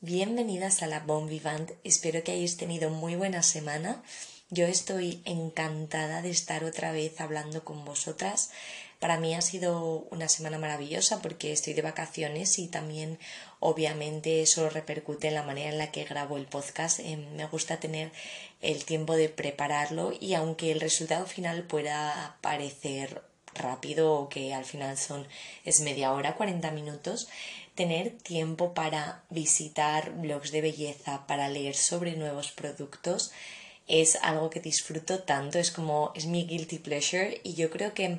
Bienvenidas a la Bon Vivant. Espero que hayáis tenido muy buena semana. Yo estoy encantada de estar otra vez hablando con vosotras. Para mí ha sido una semana maravillosa porque estoy de vacaciones y también obviamente eso repercute en la manera en la que grabo el podcast. Eh, me gusta tener el tiempo de prepararlo y aunque el resultado final pueda parecer rápido o que al final son es media hora, 40 minutos, tener tiempo para visitar blogs de belleza, para leer sobre nuevos productos, es algo que disfruto tanto, es como es mi guilty pleasure y yo creo que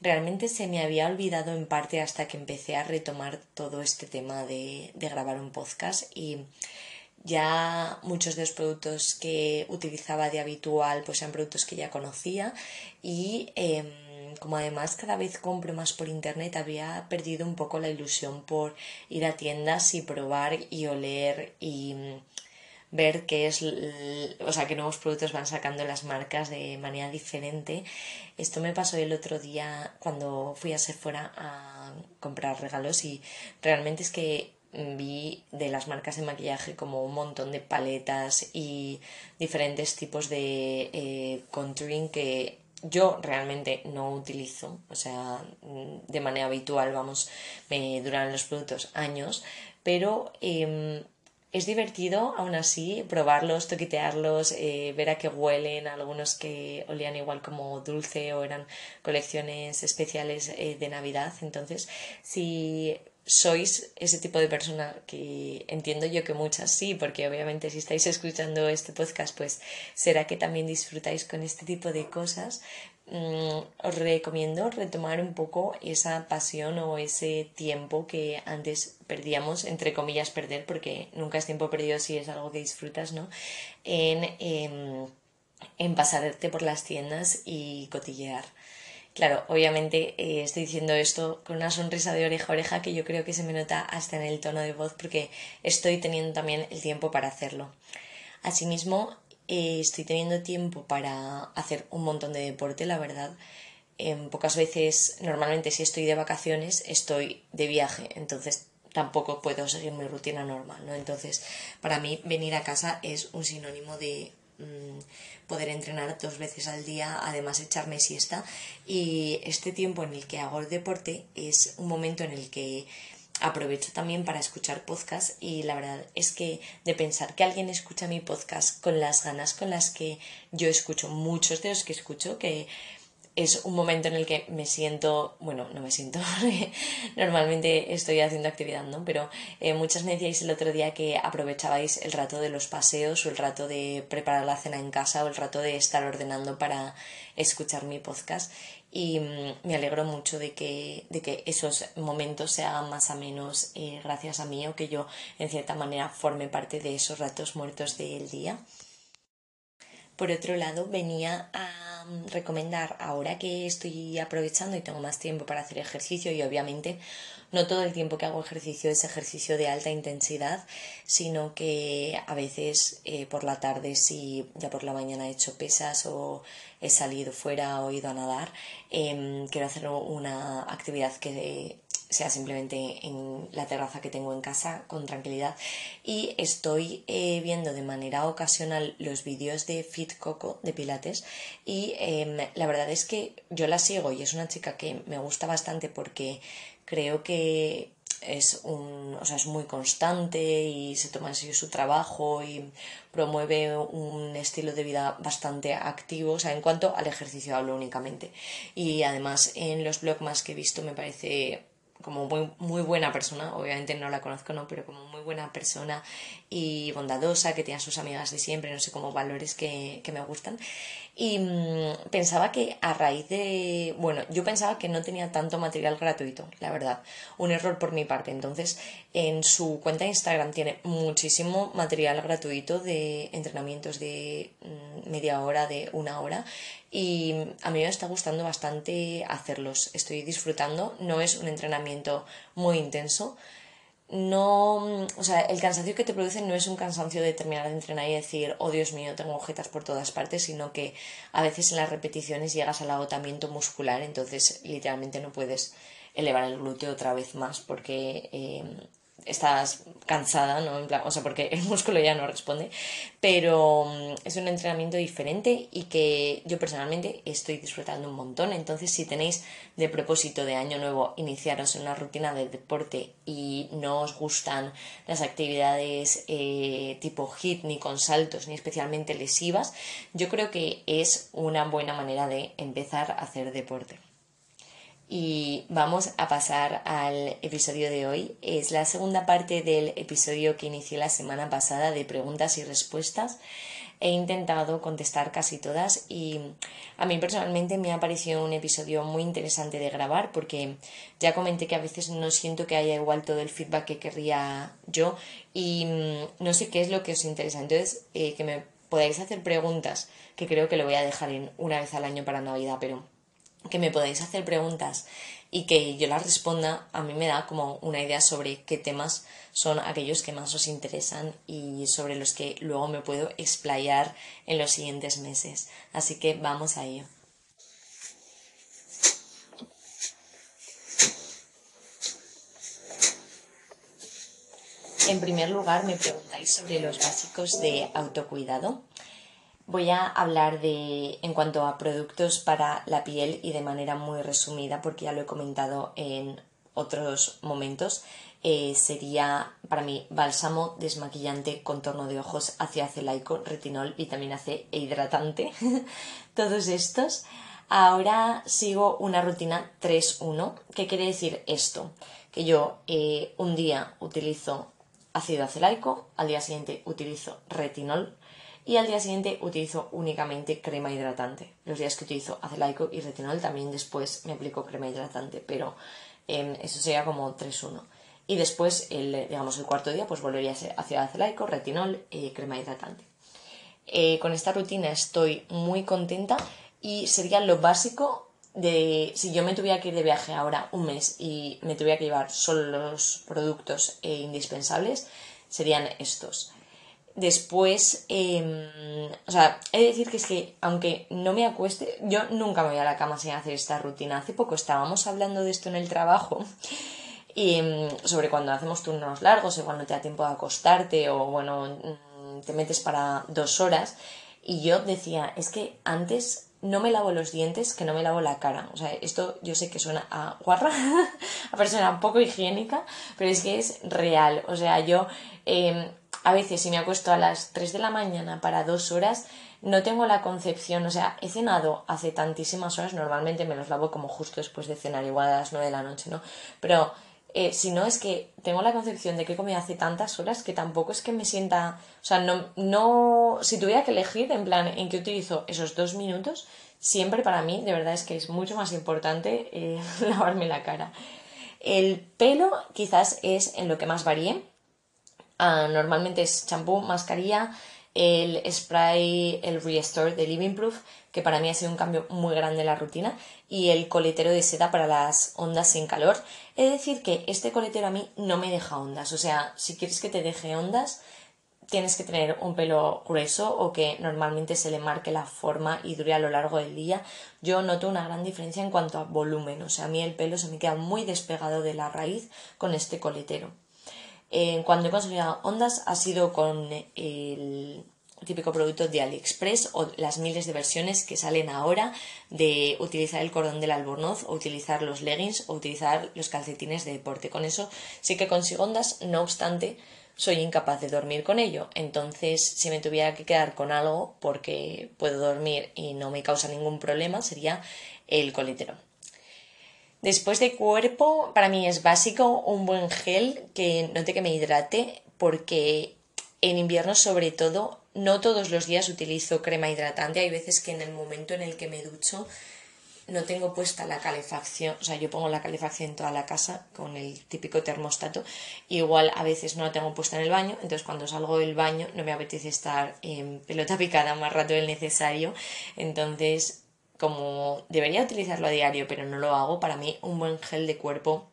realmente se me había olvidado en parte hasta que empecé a retomar todo este tema de, grabar un podcast y ya muchos de los productos que utilizaba de habitual pues eran productos que ya conocía y em, como además cada vez compro más por internet había perdido un poco la ilusión por ir a tiendas y probar y oler y ver qué es, o sea, qué nuevos productos van sacando las marcas de manera diferente. Esto me pasó el otro día cuando fui a Sephora a comprar regalos y realmente es que vi de las marcas de maquillaje como un montón de paletas y diferentes tipos de eh, contouring que yo realmente no utilizo, o sea, de manera habitual, vamos, me duran los productos años, pero em, es divertido, aún así, probarlos, toquitearlos, eh, ver a qué huelen, algunos que olían igual como dulce o eran colecciones especiales eh, de Navidad. Entonces, si sois ese tipo de persona que entiendo yo que muchas sí, porque obviamente si estáis escuchando este podcast, pues será que también disfrutáis con este tipo de cosas, Mm, os recomiendo retomar un poco esa pasión o ese tiempo que antes perdíamos, entre comillas perder, porque nunca es tiempo perdido si es algo que disfrutas, ¿no? En, em, en pasarte por las tiendas y cotillear. Claro, obviamente eh, estoy diciendo esto con una sonrisa de oreja a oreja que yo creo que se me nota hasta en el tono de voz porque estoy teniendo también el tiempo para hacerlo. Asimismo, eh, estoy teniendo tiempo para hacer un montón de deporte, la verdad. En pocas veces, normalmente si estoy de vacaciones, estoy de viaje, entonces tampoco puedo seguir mi rutina normal, ¿no? Entonces, para mí venir a casa es un sinónimo de mm, poder entrenar dos veces al día, además echarme siesta y este tiempo en el que hago el deporte es un momento en el que aprovecho también para escuchar podcast y la verdad es que de pensar que alguien escucha mi podcast con las ganas con las que yo escucho, muchos de los que escucho, que es un momento en el que me siento, bueno, no me siento, normalmente estoy haciendo actividad, ¿no? Pero eh, muchas me decíais el otro día que aprovechabais el rato de los paseos o el rato de preparar la cena en casa o el rato de estar ordenando para escuchar mi podcast y mm, me alegro mucho de que, de que esos momentos sean más a menos eh, gracias a mí o que yo en cierta manera forme parte de esos ratos muertos del día. Por otro lado, venía a mm, recomendar, ahora que estoy aprovechando y tengo más tiempo para hacer ejercicio y obviamente no todo el tiempo que hago ejercicio es ejercicio de alta intensidad, sino que a veces eh, por la tarde si ya por la mañana he hecho pesas o he salido fuera o ido a nadar, em, quiero hacer una actividad que sea simplemente en la terraza que tengo en casa con tranquilidad. Y estoy eh, viendo de manera ocasional los vídeos de Fit Coco de Pilates y em, la verdad es que yo la sigo y es una chica que me gusta bastante porque creo que es un, o sea, es muy constante y se toma en serio su trabajo y promueve un estilo de vida bastante activo, o sea, en cuanto al ejercicio hablo únicamente. Y además en los blogs que he visto me parece como muy, muy buena persona, obviamente no la conozco, no, pero como muy buena persona y bondadosa, que tiene a sus amigas de siempre, no sé, como valores que, que me gustan. Y mm, pensaba que a raíz de, bueno, yo pensaba que no tenía tanto material gratuito, la verdad, un error por mi parte. Entonces, en su cuenta de Instagram tiene muchísimo material gratuito de entrenamientos de mm, media hora, de una hora, y a mí me está gustando bastante hacerlos. Estoy disfrutando, no es un entrenamiento muy intenso, no, o sea, el cansancio que te produce no es un cansancio de terminar de entrenar y decir, oh Dios mío, tengo agujetas por todas partes, sino que a veces en las repeticiones llegas al agotamiento muscular, entonces literalmente no puedes elevar el glúteo otra vez más porque eh, estás cansada, ¿no? En plan, o sea, porque el músculo ya no responde, pero mm, es un entrenamiento diferente y que yo personalmente estoy disfrutando un montón. Entonces, si tenéis de propósito de año nuevo iniciaros en una rutina de deporte y no os gustan las actividades eh, tipo hit ni con saltos ni especialmente lesivas, yo creo que es una buena manera de empezar a hacer deporte y vamos a pasar al episodio de hoy. Es la segunda parte del episodio que inicié la semana pasada de preguntas y respuestas. He intentado contestar casi todas y a mí personalmente me ha parecido un episodio muy interesante de grabar porque ya comenté que a veces no siento que haya igual todo el feedback que querría yo y mm, no sé qué es lo que os interesa. Entonces, eh, que me podáis hacer preguntas, que creo que lo voy a dejar en una vez al año para Navidad, pero que me podáis hacer preguntas y que yo las responda, a mí me da como una idea sobre qué temas son aquellos que más os interesan y sobre los que luego me puedo explayar en los siguientes meses. Así que vamos a ello. En primer lugar, me preguntáis sobre los básicos de autocuidado. Voy a hablar de en cuanto a productos para la piel y de manera muy resumida porque ya lo he comentado en otros momentos. Eh, sería para mí bálsamo, desmaquillante, contorno de ojos, ácido acelaico, retinol, vitamina C e hidratante. Todos estos. Ahora sigo una rutina 3-1. ¿Qué quiere decir esto? Que yo eh, un día utilizo ácido acelaico, al día siguiente utilizo retinol, y al día siguiente utilizo únicamente crema hidratante. Los días que utilizo acelaico y retinol también después me aplico crema hidratante, pero em, eso sería como 3-1. Y después, digamos, el cuarto día, pues volvería a ácido acelaico, retinol, y crema hidratante. Eh, con esta rutina estoy muy contenta y sería lo básico de si yo me tuviera que ir de viaje ahora un mes y me tuviera que llevar solo los productos eh, indispensables, serían estos. Después, em, o sea, he de decir que es que, aunque no me acueste, yo nunca me voy a la cama sin hacer esta rutina. Hace poco estábamos hablando de esto en el trabajo, y, em, sobre cuando hacemos turnos largos o cuando te da tiempo de acostarte o, bueno, mm, te metes para dos horas. Y yo decía, es que antes no me lavo los dientes que no me lavo la cara. O sea, esto yo sé que suena a guarra, a persona poco higiénica, pero es que es real. O sea, yo em, a veces si me acuesto a las 3 de la mañana para dos horas, no tengo la concepción, o sea, he cenado hace tantísimas horas, normalmente me los lavo como justo después de cenar, igual a las 9 de la noche, ¿no? Pero eh, si no es que tengo la concepción de que he comido hace tantas horas que tampoco es que me sienta, o sea, no, no, si tuviera que elegir en plan en que utilizo esos dos minutos, siempre para mí de verdad es que es mucho más importante eh, lavarme la cara. El pelo quizás es en lo que más varíe, Ah, normalmente es champú, mascarilla, el spray, el Restore de Living Proof, que para mí ha sido un cambio muy grande en la rutina, y el coletero de seda para las ondas sin calor. Es decir que este coletero a mí no me deja ondas, o sea, si quieres que te deje ondas, tienes que tener un pelo grueso o que normalmente se le marque la forma y dure a lo largo del día. Yo noto una gran diferencia en cuanto a volumen, o sea, a mí el pelo se me queda muy despegado de la raíz con este coletero. Eh, cuando he conseguido ondas ha sido con el típico producto de AliExpress o las miles de versiones que salen ahora de utilizar el cordón del albornoz o utilizar los leggings o utilizar los calcetines de deporte. Con eso sí que consigo ondas, no obstante soy incapaz de dormir con ello. Entonces, si me tuviera que quedar con algo porque puedo dormir y no me causa ningún problema, sería el coletero. Después de cuerpo, para mí es básico un buen gel que note que me hidrate, porque en invierno sobre todo, no todos los días utilizo crema hidratante. Hay veces que en el momento en el que me ducho no tengo puesta la calefacción, o sea, yo pongo la calefacción en toda la casa con el típico termostato, igual a veces no la tengo puesta en el baño, entonces cuando salgo del baño no me apetece estar en pelota picada más rato del necesario, entonces como debería utilizarlo a diario, pero no lo hago, para mí un buen gel de cuerpo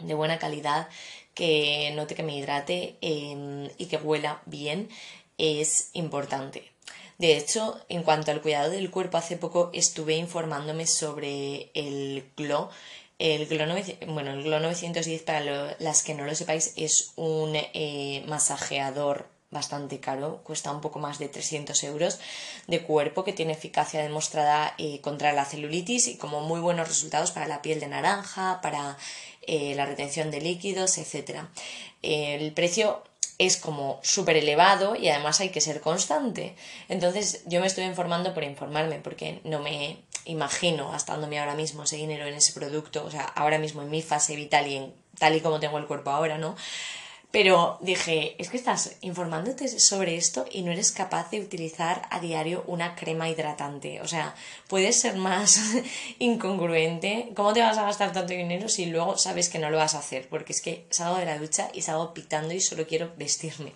de buena calidad que note que me hidrate em, y que huela bien es importante. De hecho, en cuanto al cuidado del cuerpo, hace poco estuve informándome sobre el Glow. El Glow, bueno, el Glow 910, para las que no lo sepáis, es un eh, masajeador bastante caro, cuesta un poco más de 300 euros de cuerpo que tiene eficacia demostrada eh, contra la celulitis y como muy buenos resultados para la piel de naranja, para eh, la retención de líquidos, etc. el precio es como súper elevado y además hay que ser constante. Entonces yo me estoy informando por informarme porque no me imagino gastándome ahora mismo ese dinero en ese producto, o sea, ahora mismo en mi fase vital y en tal y como tengo el cuerpo ahora, ¿no? Pero dije, es que estás informándote sobre esto y no eres capaz de utilizar a diario una crema hidratante. O sea, puedes ser más incongruente. ¿Cómo te vas a gastar tanto dinero si luego sabes que no lo vas a hacer? Porque es que salgo de la ducha y salgo pitando y solo quiero vestirme.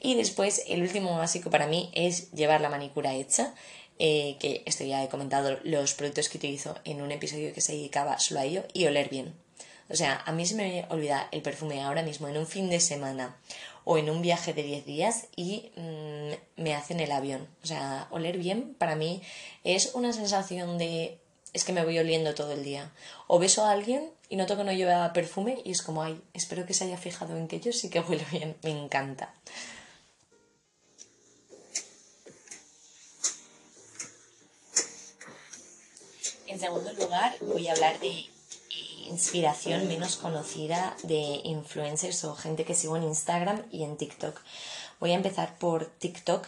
Y después, el último básico para mí es llevar la manicura hecha. Eh, que esto ya he comentado los productos que utilizo en un episodio que se dedicaba solo a ello y oler bien o sea, a mí se me olvida el perfume ahora mismo en un fin de semana o en un viaje de 10 días y mm, me hacen el avión. O sea, oler bien para mí es una sensación de es que me voy oliendo todo el día. O beso a alguien y noto que no lleva perfume y es como, ay, espero que se haya fijado en que yo sí que huelo bien. Me encanta. En segundo lugar, voy a hablar de inspiración menos conocida de influencers o gente que sigo en Instagram y en TikTok. Voy a empezar por TikTok.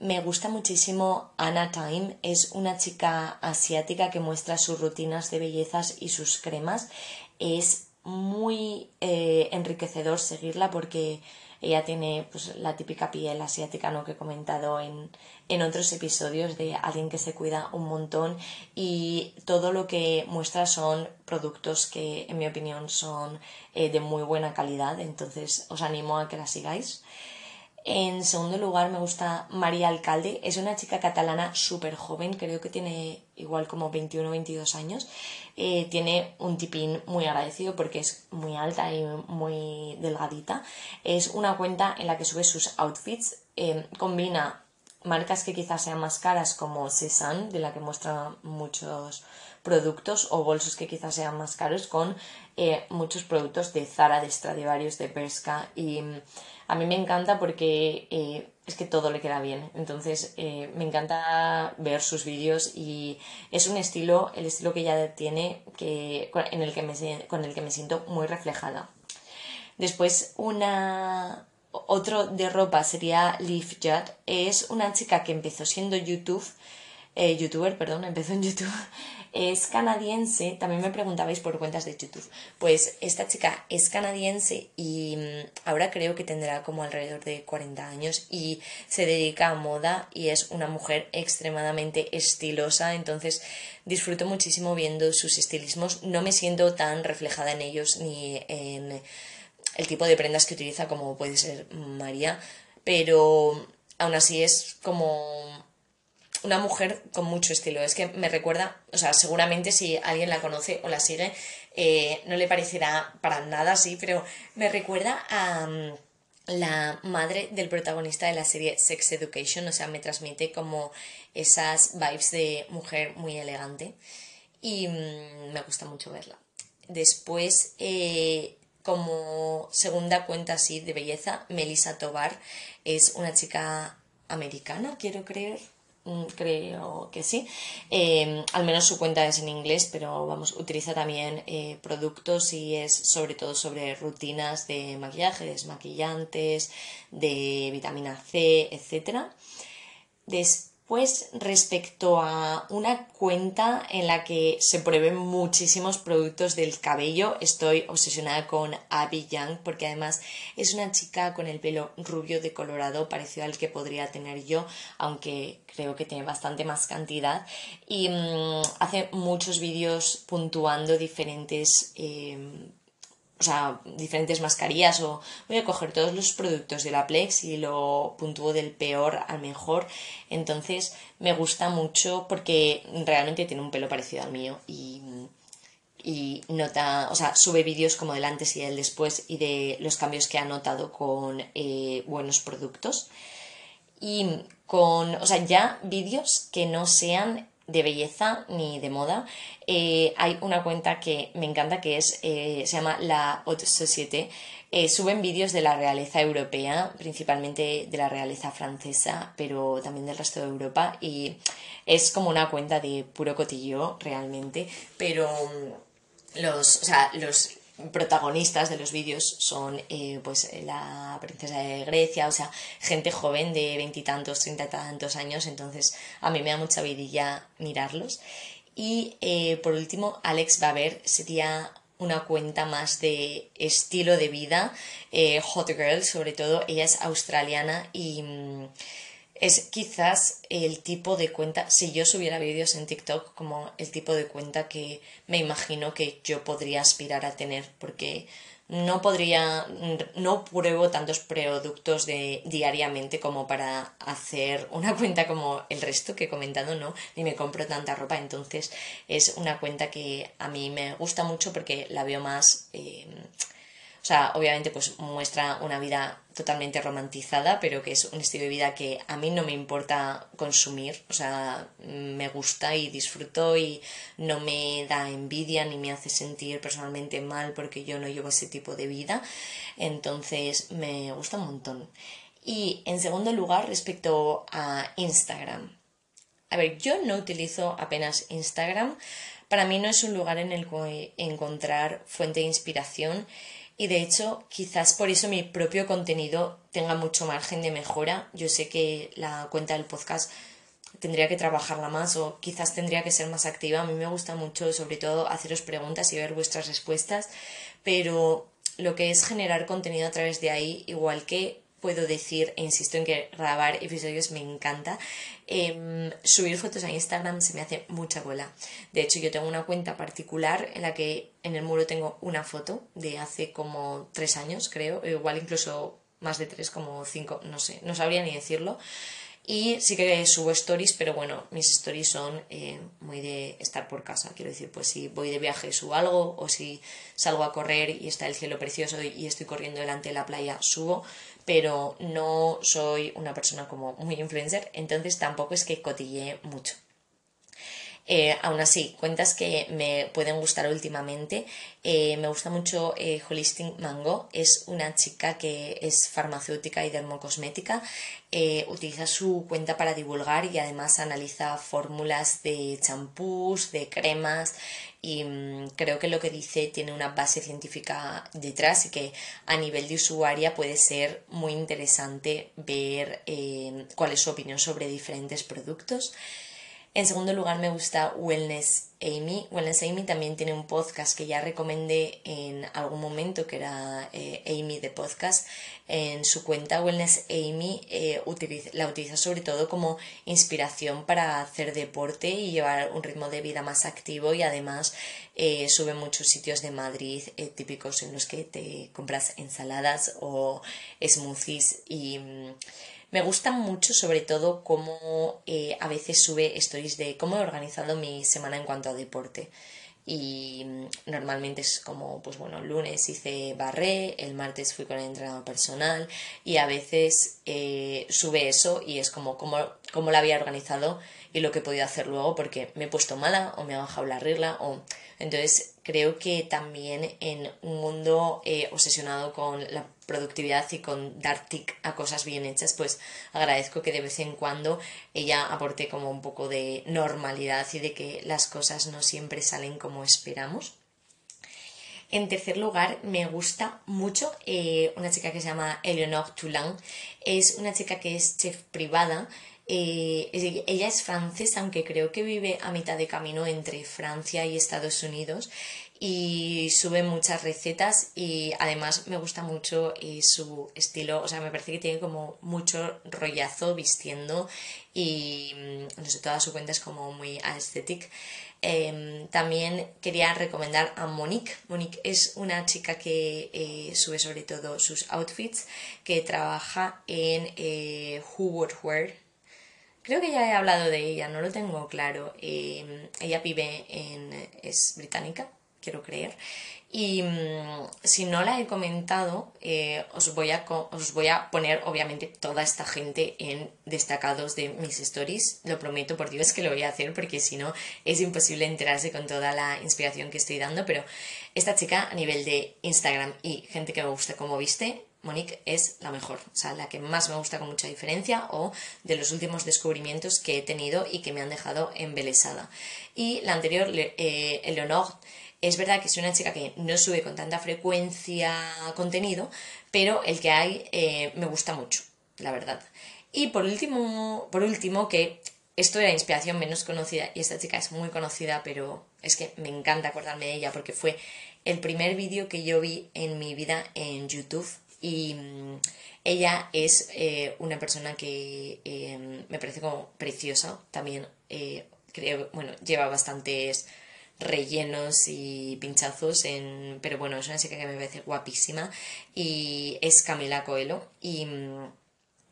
Me gusta muchísimo Anna Time, es una chica asiática que muestra sus rutinas de bellezas y sus cremas. Es muy eh, enriquecedor seguirla porque ella tiene pues, la típica piel asiática ¿no? que he comentado en, en otros episodios de alguien que se cuida un montón y todo lo que muestra son productos que en mi opinión son eh, de muy buena calidad, entonces os animo a que la sigáis. En segundo lugar me gusta María Alcalde, es una chica catalana súper joven, creo que tiene igual como 21 o 22 años. Eh, tiene un tipín muy agradecido porque es muy alta y muy delgadita. Es una cuenta en la que sube sus outfits, eh, combina marcas que quizás sean más caras como Cézanne, de la que muestra muchos productos, o bolsos que quizás sean más caros con eh, muchos productos de Zara, de Stradivarius, de Bershka y a mí me encanta porque eh, es que todo le queda bien. Entonces eh, me encanta ver sus vídeos y es un estilo, el estilo que ella tiene, que, en el que con el que me siento muy reflejada. Después una, otro de ropa sería Leaf Judd. Es una chica que empezó siendo YouTube, eh, youtuber, perdón, empezó en YouTube es canadiense, también me preguntabais por cuentas de YouTube, pues esta chica es canadiense y mm, ahora creo que tendrá como alrededor de 40 años y se dedica a moda y es una mujer extremadamente estilosa, entonces disfruto muchísimo viendo sus estilismos, no me siento tan reflejada en ellos ni en el tipo de prendas que utiliza como puede ser María, pero aún así es como una mujer con mucho estilo. Es que me recuerda, o sea, seguramente si alguien la conoce o la sigue, eh, no le parecerá para nada así, pero me recuerda a mm, la madre del protagonista de la serie Sex Education, o sea, me transmite como esas vibes de mujer muy elegante y mm, me gusta mucho verla. Después, eh, como segunda cuenta así de belleza, Melissa Tovar es una chica americana, quiero creer, creo que sí. Em, al menos su cuenta es en inglés, pero vamos, utiliza también eh, productos y es sobre todo sobre rutinas de maquillaje, desmaquillantes, de vitamina C, etc. pues respecto a una cuenta en la que se prueben muchísimos productos del cabello, estoy obsesionada con Abby Young porque además es una chica con el pelo rubio de colorado parecido al que podría tener yo, aunque creo que tiene bastante más cantidad. Y mm, hace muchos vídeos puntuando diferentes eh, sea, diferentes mascarillas o voy a coger todos los productos de la Plex y lo puntúo del peor al mejor. Entonces me gusta mucho porque realmente tiene un pelo parecido al mío y, y nota, o sea, sube vídeos como del antes y del después y de los cambios que ha notado con eh, buenos productos. Y con, o sea, ya vídeos que no sean de belleza ni de moda. Eh, hay una cuenta que me encanta que es, eh, se llama La Haute Société. Eh, suben vídeos de la realeza europea, principalmente de la realeza francesa, pero también del resto de Europa. Y es como una cuenta de puro cotillo realmente. Pero mm, los, o sea, los protagonistas de los vídeos son eh, pues la princesa de Grecia, o sea, gente joven de veintitantos, treinta y tantos años, entonces a mí me da mucha vidilla mirarlos. Y eh, por último, Alex Baber sería una cuenta más de estilo de vida, eh, Hot Girl sobre todo, ella es australiana y... Mm, es quizás el tipo de cuenta, si yo subiera vídeos en TikTok, como el tipo de cuenta que me imagino que yo podría aspirar a tener, porque no podría, no pruebo tantos productos de, diariamente como para hacer una cuenta como el resto que he comentado, no, ni me compro tanta ropa, entonces es una cuenta que a mí me gusta mucho porque la veo más... Eh, o sea, obviamente pues muestra una vida totalmente romantizada, pero que es un estilo de vida que a mí no me importa consumir, o sea, me gusta y disfruto y no me da envidia ni me hace sentir personalmente mal porque yo no llevo ese tipo de vida, entonces me gusta un montón. Y en segundo lugar, respecto a Instagram. A ver, yo no utilizo apenas Instagram. Para mí no es un lugar en el que encontrar fuente de inspiración y de hecho quizás por eso mi propio contenido tenga mucho margen de mejora. Yo sé que la cuenta del podcast tendría que trabajarla más o quizás tendría que ser más activa. A mí me gusta mucho sobre todo haceros preguntas y ver vuestras respuestas, pero lo que es generar contenido a través de ahí, igual que puedo decir, e insisto en que grabar episodios me encanta, em, subir fotos a Instagram se me hace mucha bola. De hecho, yo tengo una cuenta particular en la que en el muro tengo una foto de hace como tres años, creo, igual incluso más de tres, como cinco, no sé, no sabría ni decirlo. Y sí que subo stories, pero bueno, mis stories son eh, muy de estar por casa. Quiero decir, pues si voy de viaje subo algo, o si salgo a correr y está el cielo precioso y estoy corriendo delante de la playa, subo pero no soy una persona como muy influencer, entonces tampoco es que cotille mucho. Eh, aún así, cuentas que me pueden gustar últimamente. Eh, me gusta mucho eh, Holistic Mango. Es una chica que es farmacéutica y dermocosmética. utiliza su cuenta para divulgar y además analiza fórmulas de champús, de cremas y mm, creo que lo que dice tiene una base científica detrás y que a nivel de usuaria puede ser muy interesante ver cuál es su opinión sobre diferentes productos. En segundo lugar me gusta Wellness Amy. Wellness Amy también tiene un podcast que ya recomendé en algún momento, que era eh, Amy de podcast. En su cuenta Wellness Amy eh, la utiliza sobre todo como inspiración para hacer deporte y llevar un ritmo de vida más activo y además eh, sube muchos sitios de Madrid típicos en los que te compras ensaladas o smoothies y... Mm, me gusta mucho sobre todo cómo eh, a veces sube stories de cómo he organizado mi semana en cuanto a deporte. Y mm, normalmente es como, pues bueno, el lunes hice barré, el martes fui con el entrenador personal y a veces eh, sube eso y es como cómo, cómo la había organizado y lo que he podido hacer luego porque me he puesto mala o me ha bajado la regla o entonces creo que también en un mundo eh, obsesionado con la productividad y con dar tic a cosas bien hechas, pues agradezco que de vez en cuando ella aporte como un poco de normalidad y de que las cosas no siempre salen como esperamos. En tercer lugar, me gusta mucho eh, una chica que se llama Eleonore Toulin. Es una chica que es chef privada eh, ella es francesa, aunque creo que vive a mitad de camino entre Francia y Estados Unidos y sube muchas recetas y además me gusta mucho eh, su estilo, o sea, me parece que tiene como mucho rollazo vistiendo y mm, no sé, toda su cuenta es como muy aesthetic. Em, también quería recomendar a Monique. Monique es una chica que eh, sube sobre todo sus outfits, que trabaja en eh, Who Wear, Creo que ya he hablado de ella, no lo tengo claro. Em, ella vive en. es británica, quiero creer. Y mm, si no la he comentado, eh, os, voy a, os voy a poner obviamente toda esta gente en destacados de mis stories. Lo prometo por Dios que lo voy a hacer porque si no es imposible enterarse con toda la inspiración que estoy dando. Pero esta chica a nivel de Instagram y gente que me gusta como viste, Monique es la mejor, o sea, la que más me gusta con mucha diferencia o de los últimos descubrimientos que he tenido y que me han dejado embelesada. Y la anterior, eh, Eleonore, es verdad que es una chica que no sube con tanta frecuencia contenido, pero el que hay eh, me gusta mucho, la verdad. Y por último, por último, que esto era inspiración menos conocida y esta chica es muy conocida, pero es que me encanta acordarme de ella porque fue el primer vídeo que yo vi en mi vida en YouTube y mm, ella es eh, una persona que eh, me parece como preciosa, también creo, bueno, lleva bastantes rellenos y pinchazos en pero bueno es una chica que me parece guapísima y es Camila Coelho y mm,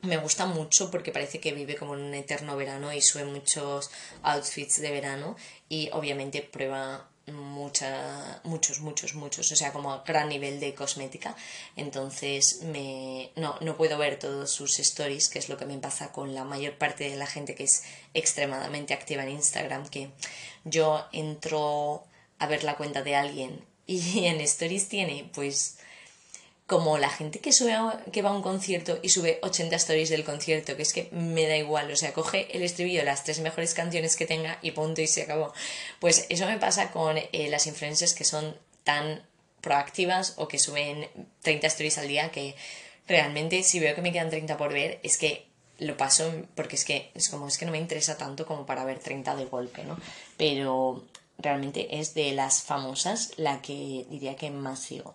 me gusta mucho porque parece que vive como en un eterno verano y sube muchos outfits de verano y obviamente prueba mucha, muchos, muchos, muchos, o sea, como a gran nivel de cosmética. Entonces, me, no, no puedo ver todos sus stories, que es lo que me pasa con la mayor parte de la gente que es extremadamente activa en Instagram, que yo entro a ver la cuenta de alguien y en stories tiene, pues, como la gente que sube que va a un concierto y sube 80 stories del concierto, que es que me da igual, o sea, coge el estribillo, las tres mejores canciones que tenga y punto y se acabó. Pues eso me pasa con eh, las influencers que son tan proactivas o que suben 30 stories al día que realmente si veo que me quedan 30 por ver es que lo paso porque es que es como es que no me interesa tanto como para ver 30 de golpe, ¿no? Pero realmente es de las famosas la que diría que más sigo.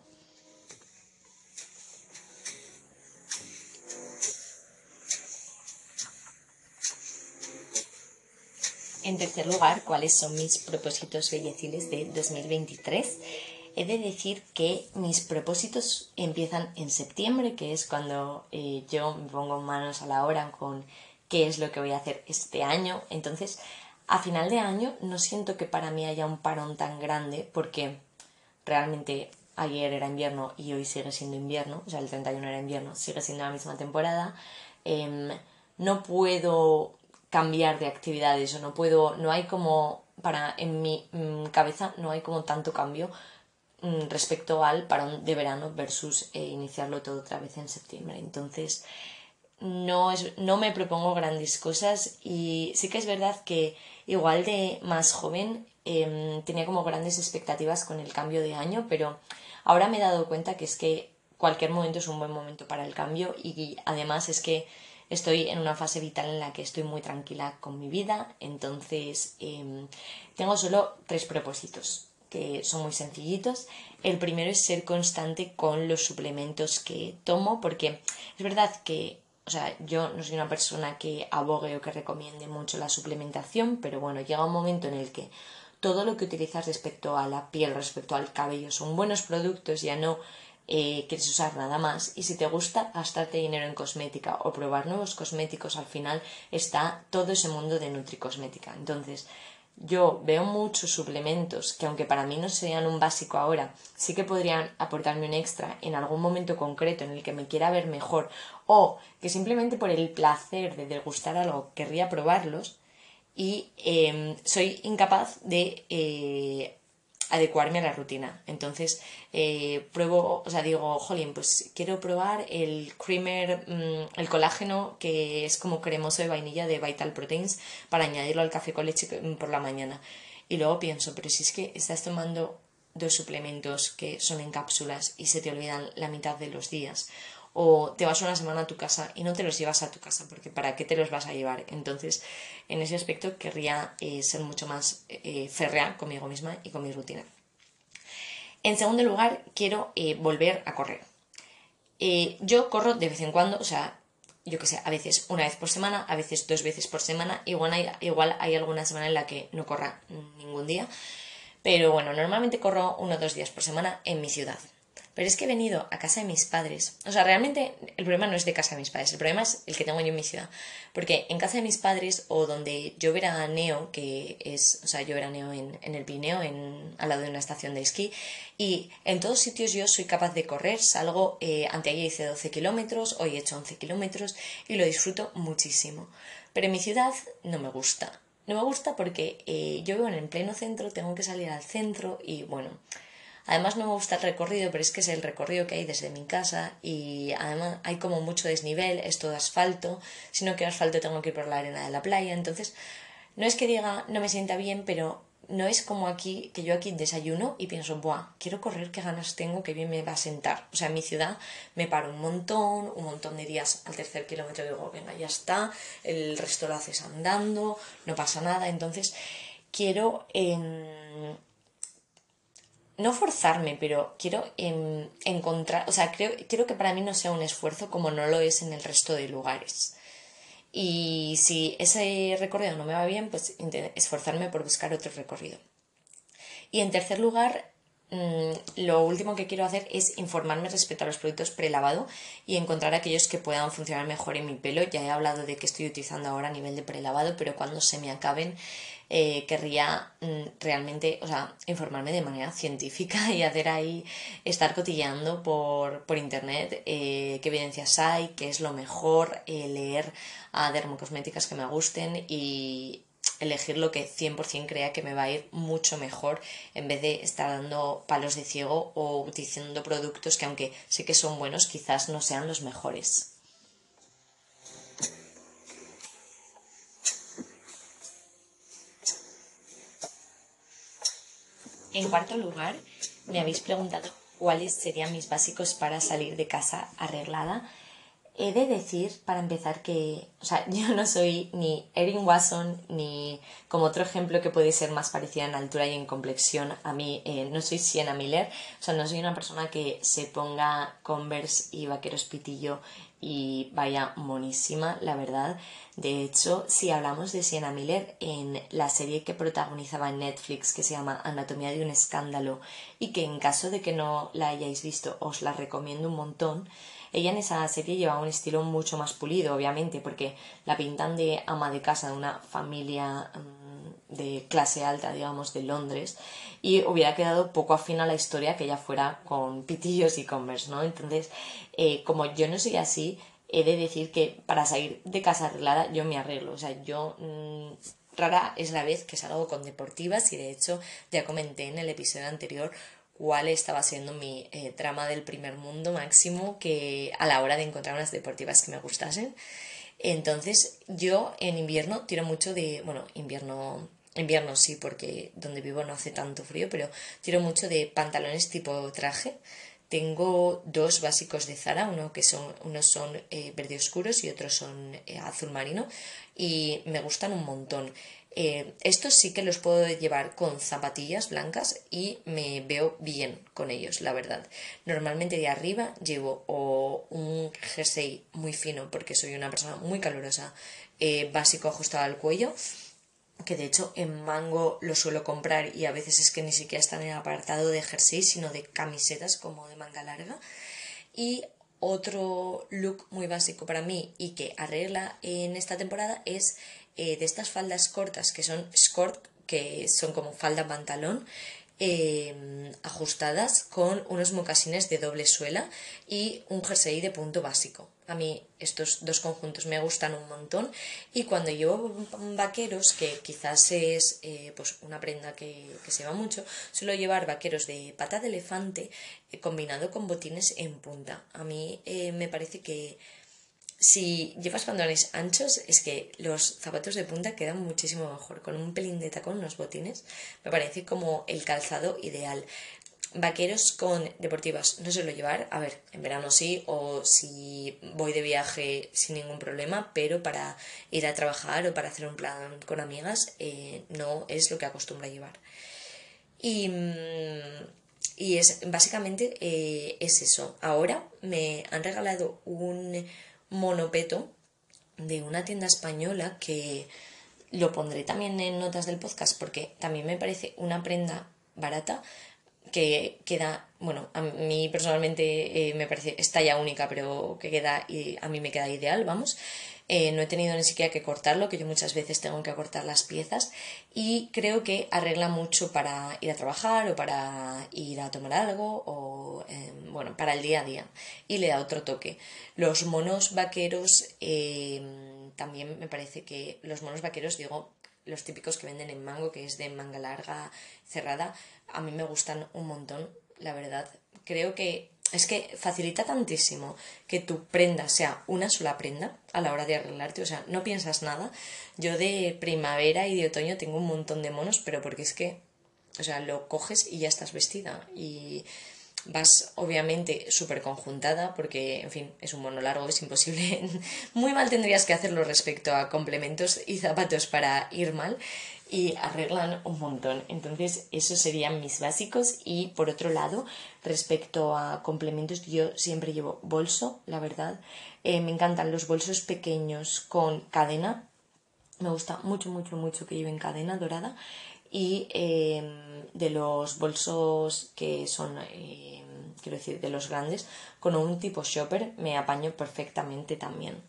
En tercer lugar, ¿cuáles son mis propósitos belleciles de 2023? He de decir que mis propósitos empiezan en septiembre, que es cuando eh, yo me pongo manos a la obra con qué es lo que voy a hacer este año. Entonces, a final de año no siento que para mí haya un parón tan grande porque realmente ayer era invierno y hoy sigue siendo invierno, o sea, el 31 era invierno, sigue siendo la misma temporada. Em, no puedo cambiar de actividades o no puedo, no hay como, para, en mi mm, cabeza no hay como tanto cambio mm, respecto al parón de verano versus eh, iniciarlo todo otra vez en septiembre. Entonces, no, es, no me propongo grandes cosas y sí que es verdad que igual de más joven em, tenía como grandes expectativas con el cambio de año, pero ahora me he dado cuenta que es que cualquier momento es un buen momento para el cambio y además es que estoy en una fase vital en la que estoy muy tranquila con mi vida, entonces em, tengo solo tres propósitos que son muy sencillitos. El primero es ser constante con los suplementos que tomo, porque es verdad que, o sea, yo no soy una persona que abogue o que recomiende mucho la suplementación, pero bueno, llega un momento en el que todo lo que utilizas respecto a la piel, respecto al cabello, son buenos productos, ya no eh, quieres usar nada más y si te gusta gastarte dinero en cosmética o probar nuevos cosméticos, al final está todo ese mundo de nutricosmética. Entonces, yo veo muchos suplementos que aunque para mí no sean un básico ahora, sí que podrían aportarme un extra en algún momento concreto en el que me quiera ver mejor o que simplemente por el placer de degustar algo querría probarlos y em, soy incapaz de eh, adecuarme a la rutina. Entonces, eh, pruebo, o sea, digo, jolín, pues quiero probar el creamer, mm, el colágeno que es como cremoso de vainilla de Vital Proteins para añadirlo al café con leche por la mañana. Y luego pienso, pero si es que estás tomando dos suplementos que son en cápsulas y se te olvidan la mitad de los días o te vas una semana a tu casa y no te los llevas a tu casa, porque ¿para qué te los vas a llevar? Entonces, en ese aspecto querría eh, ser mucho más eh, férrea conmigo misma y con mi rutina. En segundo lugar, quiero eh, volver a correr. yo corro de vez en cuando, o sea, yo que sé, a veces una vez por semana, a veces dos veces por semana, igual hay alguna semana en la que no corra ningún día, pero bueno, normalmente corro uno o dos días por semana en mi ciudad. Pero es que he venido a casa de mis padres. O sea, realmente el problema no es de casa de mis padres, el problema es el que tengo yo en mi ciudad. Porque en casa de mis padres o donde yo veraneo, que es, o sea, yo veraneo en, en el Pineo, en, al lado de una estación de esquí, y en todos sitios yo soy capaz de correr, salgo, eh, anteayer hice 12 kilómetros, hoy he hecho 11 kilómetros y lo disfruto muchísimo. Pero en mi ciudad no me gusta. No me gusta porque eh, yo vivo en el pleno centro, tengo que salir al centro y bueno, Además no me gusta el recorrido, pero es que es el recorrido que hay desde mi casa y además hay como mucho desnivel, es todo asfalto, si no quiero asfalto tengo que ir por la arena de la playa, entonces no es que diga no me sienta bien, pero no es como aquí, que yo aquí desayuno y pienso, buah, quiero correr, qué ganas tengo, qué bien me va a sentar. O sea, en mi ciudad me paro un montón, un montón de días al tercer kilómetro digo, venga, ya está, el resto lo haces andando, no pasa nada. Entonces, quiero no forzarme, pero quiero encontrar, o sea, creo, quiero que para mí no sea un esfuerzo como no lo es en el resto de lugares. Y si ese recorrido no me va bien, pues esforzarme por buscar otro recorrido. Y en tercer lugar, mm, lo último que quiero hacer es informarme respecto a los productos prelavado y encontrar aquellos que puedan funcionar mejor en mi pelo. Ya he hablado de que estoy utilizando ahora a nivel de prelavado, pero cuando se me acaben eh, querría mm, realmente, o sea, informarme de manera científica y hacer ahí, estar cotilleando por, por internet eh, qué evidencias hay, qué es lo mejor, eh, leer a dermocosméticas que me gusten y elegir lo que 100% crea que me va a ir mucho mejor en vez de estar dando palos de ciego o utilizando productos que aunque sé que son buenos quizás no sean los mejores. En cuarto lugar, me habéis preguntado cuáles serían mis básicos para salir de casa arreglada. He de decir, para empezar, que o sea, yo no soy ni Erin Watson ni como otro ejemplo que puede ser más parecida en altura y en complexión a mí, eh, no soy Sienna Miller, o sea, no soy una persona que se ponga Converse y vaqueros pitillo y vaya monísima, la verdad. De hecho, si hablamos de Sienna Miller en la serie que protagonizaba en Netflix que se llama Anatomía de un escándalo y que en caso de que no la hayáis visto os la recomiendo un montón, ella en esa serie lleva un estilo mucho más pulido, obviamente, porque la pintan de ama de casa de una familia mm, de clase alta, digamos, de Londres, y hubiera quedado poco afín a la historia que ella fuera con pitillos y converse, ¿no? Entonces, eh, como yo no soy así, he de decir que para salir de casa arreglada yo me arreglo, o sea, yo... Mm, rara es la vez que salgo con deportivas y de hecho ya comenté en el episodio anterior cuál estaba siendo mi eh, trama del primer mundo máximo que a la hora de encontrar unas deportivas que me gustasen. Entonces yo en invierno tiro mucho de, bueno, invierno, invierno sí, porque donde vivo no hace tanto frío, pero tiro mucho de pantalones tipo traje. Tengo dos básicos de Zara, uno que son, unos son eh, verde oscuros y otros son eh, azul marino y me gustan un montón. Eh, estos sí que los puedo llevar con zapatillas blancas y me veo bien con ellos, la verdad. Normalmente de arriba llevo o un jersey muy fino porque soy una persona muy calurosa, básico ajustado al cuello, que de hecho en mango lo suelo comprar y a veces es que ni siquiera están en el apartado de jersey, sino de camisetas como de manga larga. Y otro look muy básico para mí y que arregla en esta temporada es eh, de estas faldas cortas que son skort, que son como falda pantalón, em, ajustadas con unos mocasines de doble suela y un jersey de punto básico. A mí estos dos conjuntos me gustan un montón y cuando llevo vaqueros, que quizás es eh, pues una prenda que, se va mucho, suelo llevar vaqueros de pata de elefante eh, combinado con botines en punta. A mí me parece que si llevas pantalones anchos, es que los zapatos de punta quedan muchísimo mejor. Con un pelín de tacón, los botines, me parece como el calzado ideal. Vaqueros con deportivas no suelo llevar, a ver, en verano sí, o si voy de viaje sin ningún problema, pero para ir a trabajar o para hacer un plan con amigas eh, no es lo que acostumbro a llevar. Y, mm, y es básicamente eh, es eso. Ahora me han regalado un monopeto de una tienda española que lo pondré también en notas del podcast porque también me parece una prenda barata que queda, bueno, a mí personalmente eh, me parece, es talla única, pero que queda, y a mí me queda ideal, vamos. Eh, no he tenido ni siquiera que cortarlo, que yo muchas veces tengo que cortar las piezas y creo que arregla mucho para ir a trabajar o para ir a tomar algo o em, bueno, para el día a día y le da otro toque. Los monos vaqueros también me parece que los monos vaqueros, digo, los típicos que venden en mango, que es de manga larga, cerrada, a mí me gustan un montón, la verdad. Creo que es que facilita tantísimo que tu prenda sea una sola prenda a la hora de arreglarte, o sea, no piensas nada. Yo de primavera y de otoño tengo un montón de monos, pero porque es que, o sea, lo coges y ya estás vestida y vas obviamente súper conjuntada porque, en fin, es un mono largo, es imposible. Muy mal tendrías que hacerlo respecto a complementos y zapatos para ir mal y arreglan un montón. Entonces, esos serían mis básicos. Y por otro lado, respecto a complementos, yo siempre llevo bolso, la verdad. Eh, me encantan los bolsos pequeños con cadena. Me gusta mucho, mucho, mucho que lleven cadena dorada. Y em, de los bolsos que son, em, quiero decir, de los grandes, con un tipo shopper me apaño perfectamente también.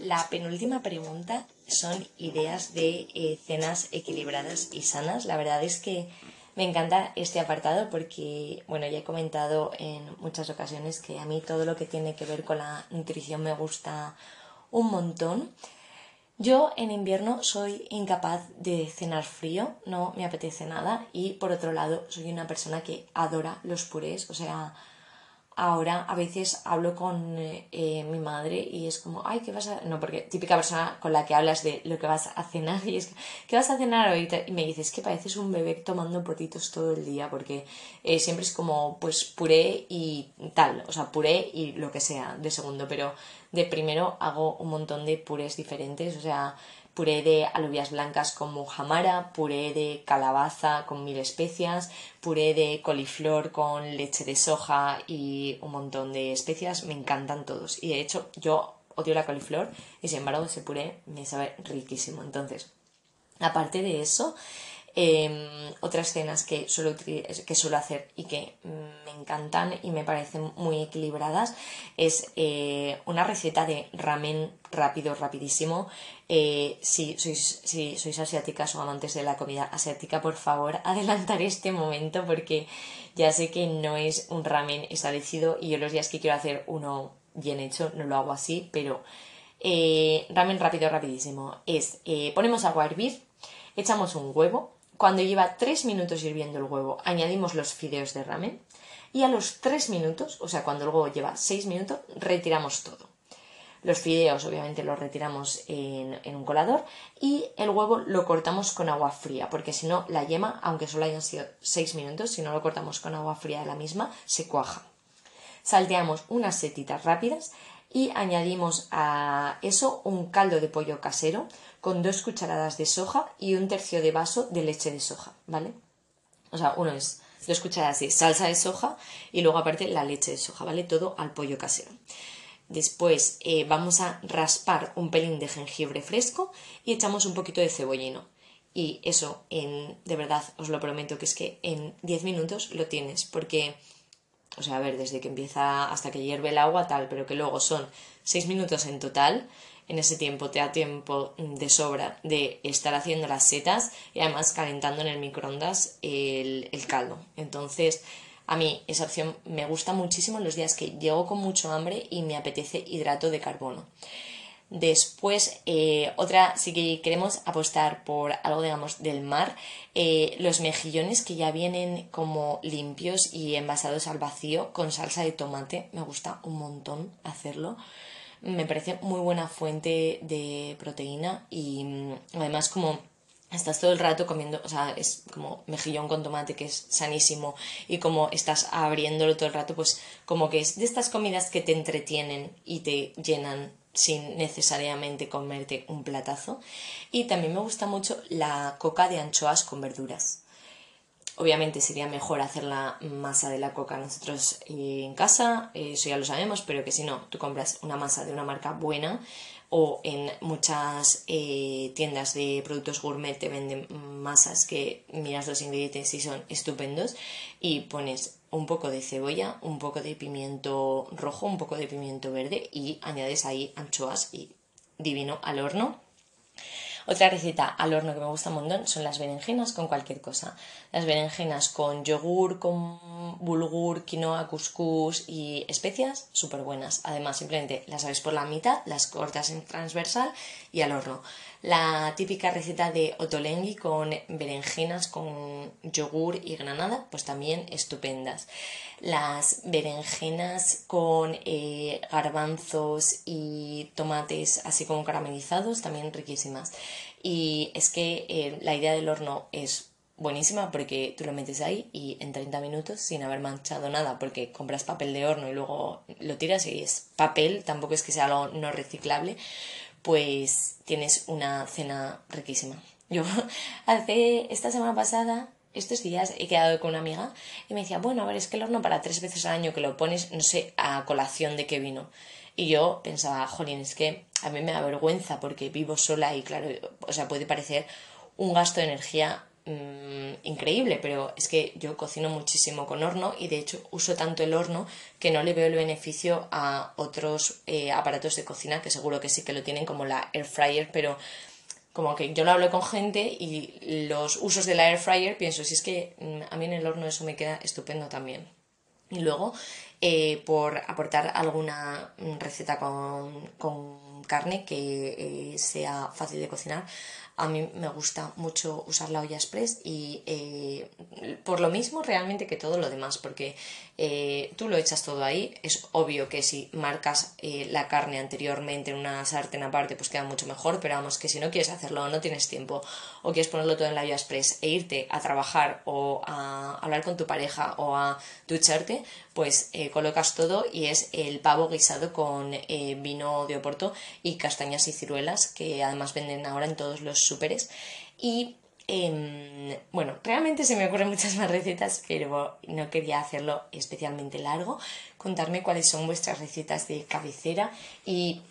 La penúltima pregunta son ideas de eh, cenas equilibradas y sanas. La verdad es que me encanta este apartado porque, bueno, ya he comentado en muchas ocasiones que a mí todo lo que tiene que ver con la nutrición me gusta un montón. Yo en invierno soy incapaz de cenar frío, no me apetece nada y por otro lado soy una persona que adora los purés, o sea, ahora a veces hablo con eh, mi madre y es como, ay, ¿qué vas a...? No, porque típica persona con la que hablas de lo que vas a cenar y es, ¿qué vas a cenar hoy? Y me dices que pareces un bebé tomando potitos todo el día porque eh, siempre es como, pues, puré y tal, o sea, puré y lo que sea de segundo, pero de primero hago un montón de purés diferentes, o sea, puré de alubias blancas con mujamara, puré de calabaza con mil especias, puré de coliflor con leche de soja y un montón de especias. Me encantan todos. Y de hecho, yo odio la coliflor y sin embargo ese puré me sabe riquísimo. Entonces, aparte de eso, Em, otras cenas que suelo, que suelo hacer y que me encantan y me parecen muy equilibradas es eh, una receta de ramen rápido, rapidísimo. Eh, si, sois, si sois asiáticas o amantes de la comida asiática, por favor, adelantar este momento porque ya sé que no es un ramen establecido y yo los días que quiero hacer uno bien hecho no lo hago así, pero eh, ramen rápido, rapidísimo. Es, ponemos agua a hervir, echamos un huevo, cuando lleva 3 minutos hirviendo el huevo, añadimos los fideos de ramen y a los 3 minutos, o sea, cuando el huevo lleva 6 minutos, retiramos todo. Los fideos obviamente los retiramos en, un colador y el huevo lo cortamos con agua fría, porque si no la yema, aunque solo hayan sido 6 minutos, si no lo cortamos con agua fría de la misma, se cuaja. Salteamos unas setitas rápidas y añadimos a eso un caldo de pollo casero con dos cucharadas de soja y un tercio de vaso de leche de soja, ¿vale? O sea, uno es dos cucharadas de salsa de soja y luego aparte la leche de soja, ¿vale? Todo al pollo casero. Después eh, vamos a raspar un pelín de jengibre fresco y echamos un poquito de cebollino. Y eso, en, de verdad, os lo prometo que es que en 10 minutos lo tienes, porque, o sea, a ver, desde que empieza hasta que hierve el agua, tal, pero que luego son 6 minutos en total en ese tiempo te da tiempo de sobra de estar haciendo las setas y además calentando en el microondas el, caldo. Entonces, a mí esa opción me gusta muchísimo en los días que llego con mucho hambre y me apetece hidrato de carbono. Después, eh, otra, si que queremos apostar por algo, digamos, del mar, eh, los mejillones que ya vienen como limpios y envasados al vacío con salsa de tomate, me gusta un montón hacerlo me parece muy buena fuente de proteína y mm, además como estás todo el rato comiendo, o sea, es como mejillón con tomate que es sanísimo y como estás abriéndolo todo el rato, pues como que es de estas comidas que te entretienen y te llenan sin necesariamente comerte un platazo. Y también me gusta mucho la coca de anchoas con verduras. Obviamente sería mejor hacer la masa de la coca nosotros eh, en casa, eso ya lo sabemos, pero que si no, tú compras una masa de una marca buena o en muchas eh, tiendas de productos gourmet te venden masas que miras los ingredientes y son estupendos y pones un poco de cebolla, un poco de pimiento rojo, un poco de pimiento verde y añades ahí anchoas y divino al horno otra receta al horno que me gusta un montón son las berenjenas con cualquier cosa. Las berenjenas con yogur, con bulgur, quinoa, couscous y especias, súper buenas. Además, simplemente las abres por la mitad, las cortas en transversal y al horno. La típica receta de otolenghi con berenjenas con yogur y granada, pues también estupendas. Las berenjenas con eh, garbanzos y tomates así como caramelizados, también riquísimas. Y es que eh, la idea del horno es buenísima porque tú lo metes ahí y en 30 minutos sin haber manchado nada porque compras papel de horno y luego lo tiras y es papel, tampoco es que sea algo no reciclable, pues tienes una cena riquísima. Yo hace esta semana pasada, estos días, he quedado con una amiga y me decía, bueno, a ver, es que el horno para tres veces al año que lo pones, no sé, a colación de qué vino. Y yo pensaba, jolín, es que a mí me da vergüenza porque vivo sola y claro, o sea, puede parecer un gasto de energía Mm, increíble, pero es que yo cocino muchísimo con horno y de hecho uso tanto el horno que no le veo el beneficio a otros eh, aparatos de cocina que seguro que sí que lo tienen como la air fryer, pero como que yo lo hablo con gente y los usos de la air fryer pienso, si es que mm, a mí en el horno eso me queda estupendo también. Y luego, eh, por aportar alguna receta con, con carne que eh, sea fácil de cocinar, a mí me gusta mucho usar la olla express y eh, por lo mismo realmente que todo lo demás, porque eh, tú lo echas todo ahí. Es obvio que si marcas eh, la carne anteriormente en una sartén aparte, pues queda mucho mejor, pero vamos, que si no quieres hacerlo, no tienes tiempo, o quieres ponerlo todo en la olla express e irte a trabajar o a hablar con tu pareja o a ducharte, pues colocas todo y es el pavo guisado con vino de Oporto y castañas y ciruelas, que además venden ahora en todos los súperes. Y em, bueno, realmente se me ocurren muchas más recetas, pero no quería hacerlo especialmente largo. Contarme cuáles son vuestras recetas de cabecera y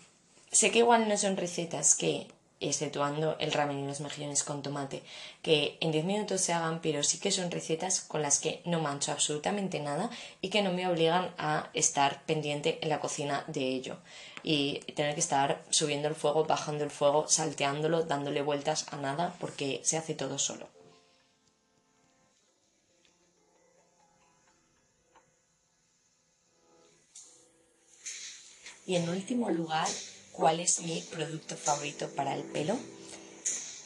sé que igual no son recetas que exceptuando el ramen y los mejillones con tomate, que en 10 minutos se hagan, pero sí que son recetas con las que no mancho absolutamente nada y que no me obligan a estar pendiente en la cocina de ello y tener que estar subiendo el fuego, bajando el fuego, salteándolo, dándole vueltas a nada, porque se hace todo solo. Y en último lugar, ¿cuál es mi producto favorito para el pelo?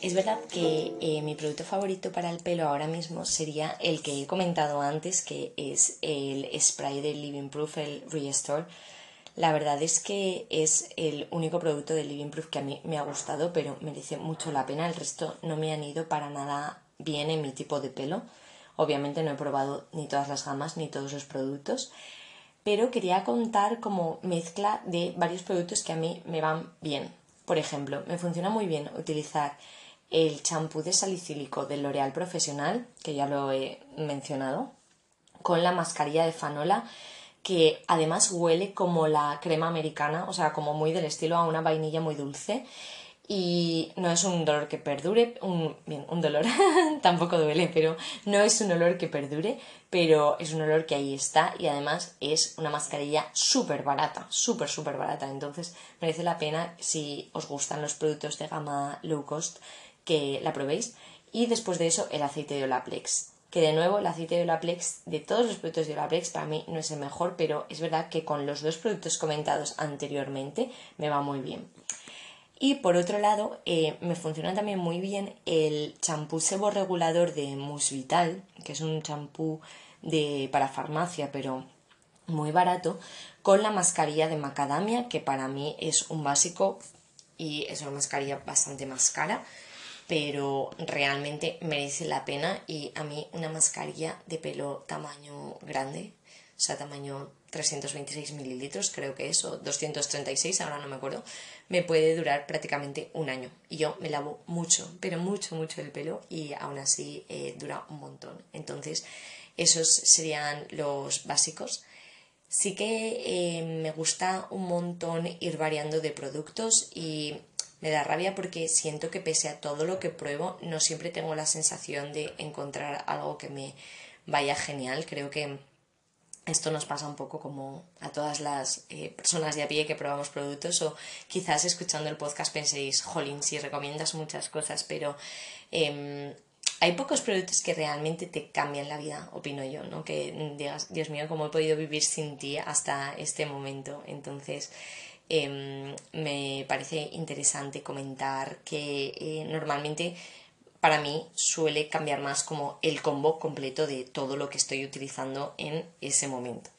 Es verdad que eh, mi producto favorito para el pelo ahora mismo sería el que he comentado antes, que es el spray de Living Proof, el Restore la verdad es que es el único producto de Living Proof que a mí me ha gustado, pero merece mucho la pena. El resto no me han ido para nada bien en mi tipo de pelo. Obviamente no he probado ni todas las gamas ni todos los productos, pero quería contar como mezcla de varios productos que a mí me van bien. Por ejemplo, me funciona muy bien utilizar el champú de salicílico del L'Oreal Profesional, que ya lo he mencionado, con la mascarilla de fanola que además huele como la crema americana, o sea, como muy del estilo a una vainilla muy dulce. Y no es un dolor que perdure, bien, un dolor tampoco duele, pero no es un olor que perdure, pero es un olor que ahí está y además es una mascarilla súper barata, súper, súper barata. Entonces merece la pena si os gustan los productos de gama low cost que la probéis. Y después de eso el aceite de Olaplex que de nuevo el aceite de Olaplex, de todos los productos de Olaplex, para mí no es el mejor, pero es verdad que con los dos productos comentados anteriormente me va muy bien. Y por otro lado, eh, me funciona también muy bien el champú sebo regulador de Musvital, que es un champú para farmacia, pero muy barato, con la mascarilla de macadamia, que para mí es un básico y es una mascarilla bastante más cara pero realmente merece la pena y a mí una mascarilla de pelo tamaño grande o sea, tamaño 326 mililitros, creo que es, o 236, ahora no me acuerdo, me puede durar prácticamente un año. Y yo me lavo mucho, pero mucho, mucho el pelo y aún así eh, dura un montón. Entonces, esos serían los básicos. Sí que eh, me gusta un montón ir variando de productos y me da rabia porque siento que pese a todo lo que pruebo, no siempre tengo la sensación de encontrar algo que me vaya genial. Creo que esto nos pasa un poco como a todas las eh, personas de a pie que probamos productos o quizás escuchando el podcast penséis, jolín, si recomiendas muchas cosas, pero em, hay pocos productos que realmente te cambian la vida, opino yo, ¿no? Que digas, Dios mío, ¿cómo he podido vivir sin ti hasta este momento? Entonces, em, me parece interesante comentar que eh, normalmente para mí suele cambiar más como el combo completo de todo lo que estoy utilizando en ese momento.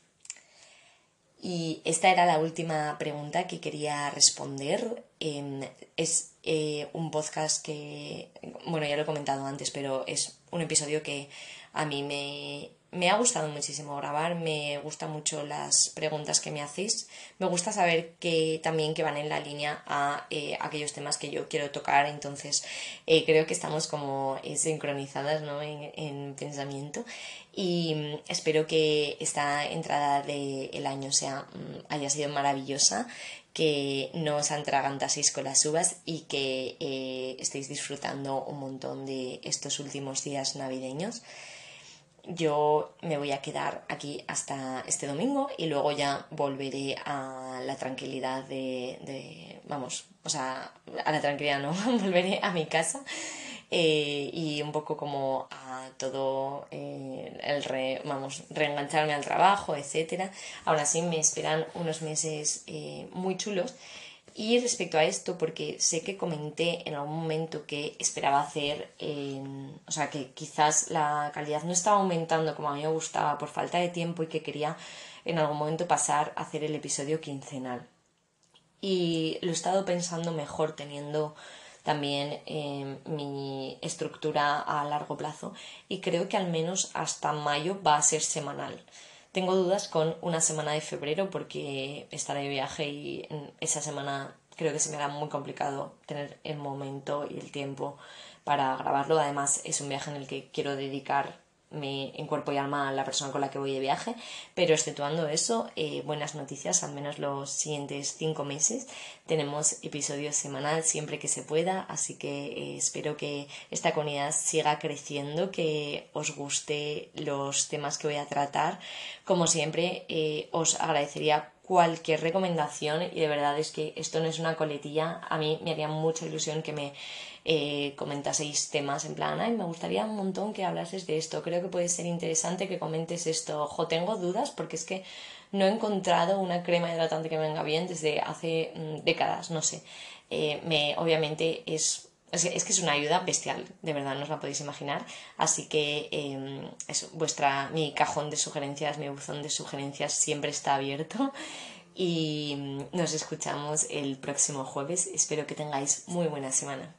Y esta era la última pregunta que quería responder. Em, es eh, un podcast que, bueno, ya lo he comentado antes, pero es un episodio que a mí me, me ha gustado muchísimo grabar, me gustan mucho las preguntas que me hacéis, me gusta saber que también que van en la línea a eh, aquellos temas que yo quiero tocar, entonces eh, creo que estamos como sincronizadas ¿no? en, en, pensamiento. Y mm, espero que esta entrada del año sea, mm, haya sido maravillosa, que no os atragantaseis con las uvas y que eh, estéis disfrutando un montón de estos últimos días navideños. Yo me voy a quedar aquí hasta este domingo y luego ya volveré a la tranquilidad de, vamos, o sea, a la tranquilidad no, volveré a mi casa eh, y un poco como a todo eh, el re, vamos, reengancharme al trabajo, etcétera. Ahora sí me esperan unos meses eh, muy chulos y respecto a esto, porque sé que comenté en algún momento que esperaba hacer, o sea, que quizás la calidad no estaba aumentando como a mí me gustaba por falta de tiempo y que quería en algún momento pasar a hacer el episodio quincenal. Y lo he estado pensando mejor teniendo también em, mi estructura a largo plazo y creo que al menos hasta mayo va a ser semanal. Tengo dudas con una semana de febrero porque estaré de viaje y esa semana creo que se me da muy complicado tener el momento y el tiempo para grabarlo. Además es un viaje en el que quiero dedicar en cuerpo y alma la persona con la que voy de viaje, pero exceptuando eso, eh, buenas noticias, al menos los siguientes cinco meses. Tenemos episodios semanal siempre que se pueda, así que eh, espero que esta comunidad siga creciendo, que os guste los temas que voy a tratar. Como siempre, eh, os agradecería cualquier recomendación y de verdad es que esto no es una coletilla, a mí me haría mucha ilusión que me eh, comentaseis temas en plan, ay, me gustaría un montón que hablases de esto, creo que puede ser interesante que comentes esto, ojo, tengo dudas porque es que no he encontrado una crema hidratante que me venga bien desde hace mm, décadas, no sé, eh, me, obviamente es es, que es una ayuda bestial, de verdad, no os la podéis imaginar. Así que eh, vuestra, mi cajón de sugerencias, mi buzón de sugerencias siempre está abierto. Y nos escuchamos el próximo jueves. Espero que tengáis muy buena semana.